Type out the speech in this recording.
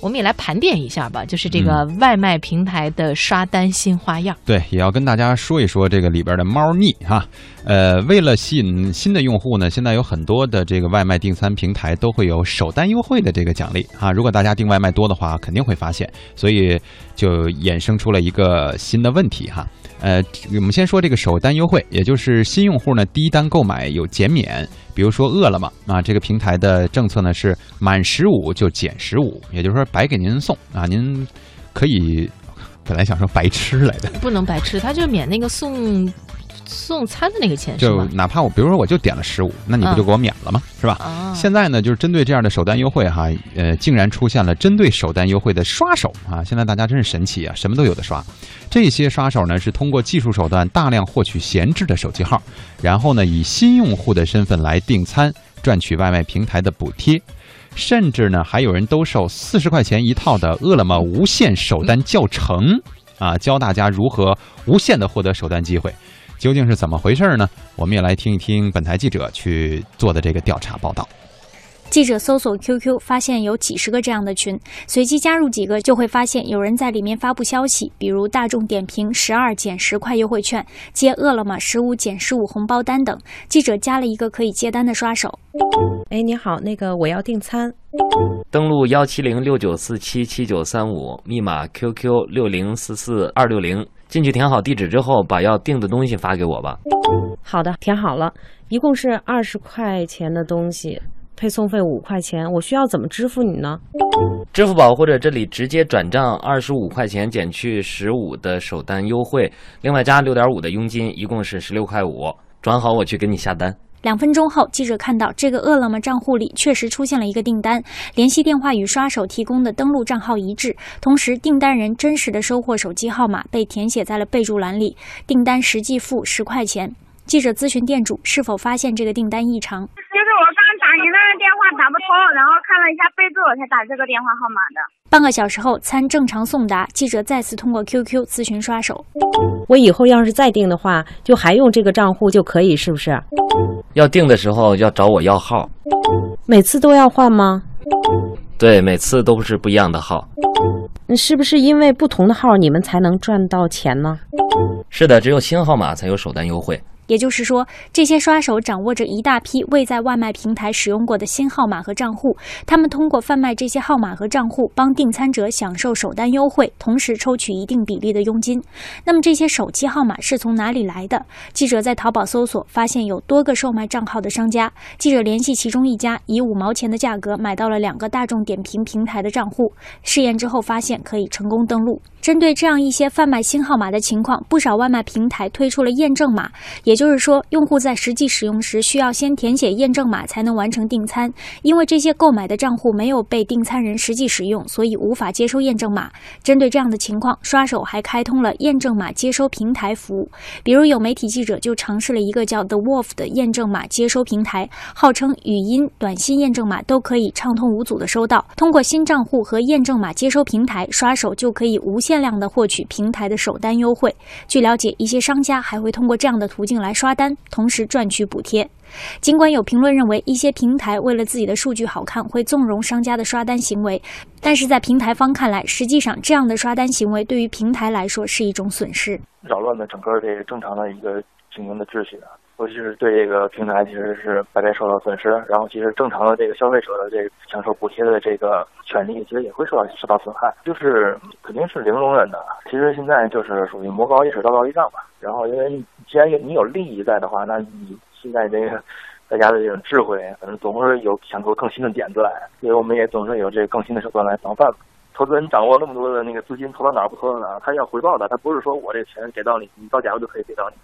我们也来盘点一下吧，就是这个外卖平台的刷单新花样。对，也要跟大家说一说这个里边的猫腻哈。呃，为了吸引新的用户呢，现在有很多的这个外卖订餐平台都会有首单优惠的这个奖励啊。如果大家订外卖多的话，肯定会发现，所以就衍生出了一个新的问题哈。呃，我们先说这个首单优惠，也就是新用户呢第一单购买有减免，比如说饿了么啊，这个平台的政策呢是满十五就减十五，也就是说白给您送啊，您可以本来想说白吃来的，不能白吃，他就免那个送。送餐的那个钱就哪怕我，比如说我就点了十五，那你不就给我免了吗？是吧？啊，现在呢，就是针对这样的首单优惠哈，呃，竟然出现了针对首单优惠的刷手啊！现在大家真是神奇啊，什么都有的刷。这些刷手呢，是通过技术手段大量获取闲置的手机号，然后呢，以新用户的身份来订餐，赚取外卖平台的补贴，甚至呢，还有人兜售四十块钱一套的饿了么无限首单教程啊，教大家如何无限的获得首单机会。究竟是怎么回事呢？我们也来听一听本台记者去做的这个调查报道。记者搜索 QQ，发现有几十个这样的群，随机加入几个，就会发现有人在里面发布消息，比如大众点评十二减十块优惠券，接饿了么十五减十五红包单等。记者加了一个可以接单的刷手。哎，你好，那个我要订餐。登录幺七零六九四七七九三五，密码 QQ 六零四四二六零。进去填好地址之后，把要订的东西发给我吧。好的，填好了，一共是二十块钱的东西，配送费五块钱。我需要怎么支付你呢？支付宝或者这里直接转账二十五块钱，减去十五的首单优惠，另外加六点五的佣金，一共是十六块五。转好，我去给你下单。两分钟后，记者看到这个饿了么账户里确实出现了一个订单，联系电话与刷手提供的登录账号一致，同时订单人真实的收货手机号码被填写在了备注栏里，订单实际付十块钱。记者咨询店主是否发现这个订单异常，就是我刚打您的电话打不通，然后看了一下备注才打这个电话号码的。半个小时后，餐正常送达。记者再次通过 QQ 咨询刷手。我以后要是再订的话，就还用这个账户就可以，是不是？要订的时候要找我要号。每次都要换吗？对，每次都是不一样的号。是不是因为不同的号你们才能赚到钱呢？是的，只有新号码才有首单优惠。也就是说，这些刷手掌握着一大批未在外卖平台使用过的新号码和账户，他们通过贩卖这些号码和账户，帮订餐者享受首单优惠，同时抽取一定比例的佣金。那么这些手机号码是从哪里来的？记者在淘宝搜索，发现有多个售卖账号的商家。记者联系其中一家，以五毛钱的价格买到了两个大众点评平台的账户，试验之后发现可以成功登录。针对这样一些贩卖新号码的情况，不少外卖平台推出了验证码，也就是说，用户在实际使用时需要先填写验证码才能完成订餐。因为这些购买的账户没有被订餐人实际使用，所以无法接收验证码。针对这样的情况，刷手还开通了验证码接收平台服务。比如有媒体记者就尝试了一个叫 The Wolf 的验证码接收平台，号称语音、短信验证码都可以畅通无阻的收到。通过新账户和验证码接收平台，刷手就可以无限量的获取平台的首单优惠。据了解，一些商家还会通过这样的途径来刷单，同时赚取补贴。尽管有评论认为一些平台为了自己的数据好看，会纵容商家的刷单行为，但是在平台方看来，实际上这样的刷单行为对于平台来说是一种损失，扰乱了整个这个正常的一个经营的秩序啊。尤其是对这个平台，其实是白白受到损失。然后，其实正常的这个消费者的这个享受补贴的这个权利，其实也会受到受到损害。就是肯定是零容忍的。其实现在就是属于魔高一尺，道高一丈吧。然后，因为既然有你有利益在的话，那你现在这个大家的这种智慧，反正总是有想出更新的点子来。所以我们也总是有这个更新的手段来防范。投资人掌握那么多的那个资金，投到哪儿不投到哪儿，他要回报的，他不是说我这钱给到你，你到家我就可以给到你。